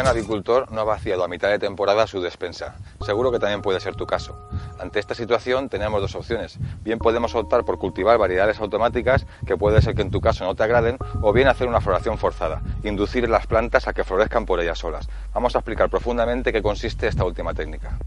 agricultor no ha vaciado a mitad de temporada su despensa. Seguro que también puede ser tu caso. Ante esta situación tenemos dos opciones. Bien podemos optar por cultivar variedades automáticas, que puede ser que en tu caso no te agraden, o bien hacer una floración forzada, inducir las plantas a que florezcan por ellas solas. Vamos a explicar profundamente qué consiste esta última técnica.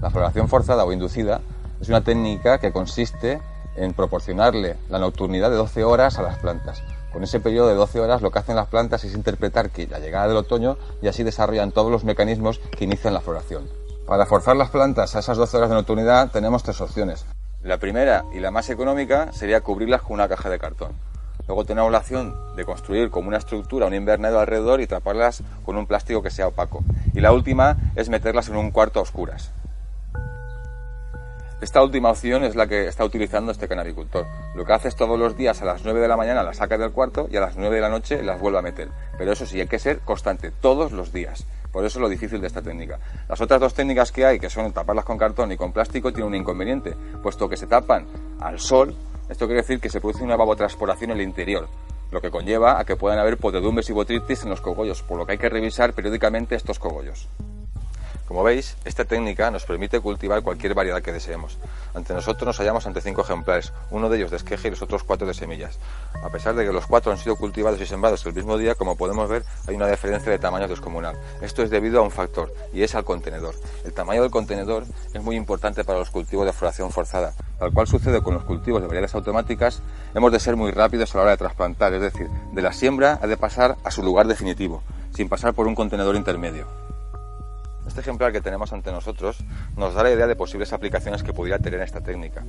La floración forzada o inducida es una técnica que consiste en proporcionarle la nocturnidad de 12 horas a las plantas. Con ese periodo de 12 horas lo que hacen las plantas es interpretar que la llegada del otoño y así desarrollan todos los mecanismos que inician la floración. Para forzar las plantas a esas 12 horas de nocturnidad tenemos tres opciones. La primera y la más económica sería cubrirlas con una caja de cartón. Luego tenemos la opción de construir como una estructura un invernadero alrededor y taparlas con un plástico que sea opaco. Y la última es meterlas en un cuarto a oscuras. Esta última opción es la que está utilizando este canabicultor. Lo que hace es todos los días a las 9 de la mañana las saca del cuarto y a las 9 de la noche las vuelve a meter. Pero eso sí, hay que ser constante, todos los días. Por eso es lo difícil de esta técnica. Las otras dos técnicas que hay, que son taparlas con cartón y con plástico, tienen un inconveniente, puesto que se tapan al sol, esto quiere decir que se produce una evapotranspiración en el interior, lo que conlleva a que puedan haber podredumbres y botritis en los cogollos, por lo que hay que revisar periódicamente estos cogollos. Como veis, esta técnica nos permite cultivar cualquier variedad que deseemos. Ante nosotros nos hallamos ante cinco ejemplares, uno de ellos de esqueje y los otros cuatro de semillas. A pesar de que los cuatro han sido cultivados y sembrados el mismo día, como podemos ver, hay una diferencia de tamaño descomunal. Esto es debido a un factor, y es al contenedor. El tamaño del contenedor es muy importante para los cultivos de floración forzada. Tal cual sucede con los cultivos de variedades automáticas, hemos de ser muy rápidos a la hora de trasplantar, es decir, de la siembra ha de pasar a su lugar definitivo, sin pasar por un contenedor intermedio. Este ejemplar que tenemos ante nosotros nos da la idea de posibles aplicaciones que pudiera tener esta técnica.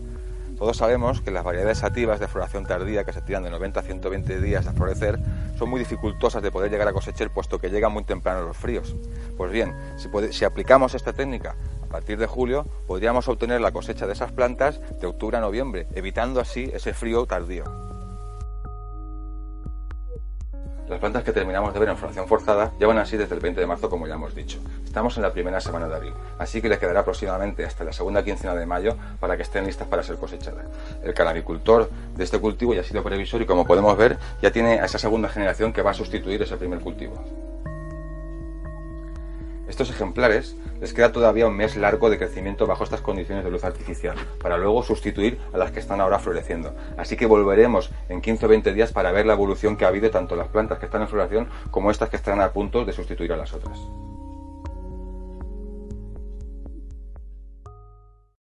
Todos sabemos que las variedades sativas de floración tardía que se tiran de 90 a 120 días a florecer son muy dificultosas de poder llegar a cosechar puesto que llegan muy temprano los fríos. Pues bien, si, si aplicamos esta técnica a partir de julio, podríamos obtener la cosecha de esas plantas de octubre a noviembre, evitando así ese frío tardío. Las plantas que terminamos de ver en floración forzada llevan así desde el 20 de marzo, como ya hemos dicho. Estamos en la primera semana de abril, así que les quedará aproximadamente hasta la segunda quincena de mayo para que estén listas para ser cosechadas. El canabicultor de este cultivo ya ha sido previsor y como podemos ver ya tiene a esa segunda generación que va a sustituir ese primer cultivo. Estos ejemplares les queda todavía un mes largo de crecimiento bajo estas condiciones de luz artificial, para luego sustituir a las que están ahora floreciendo. Así que volveremos en 15 o 20 días para ver la evolución que ha habido tanto las plantas que están en floración como estas que están a punto de sustituir a las otras.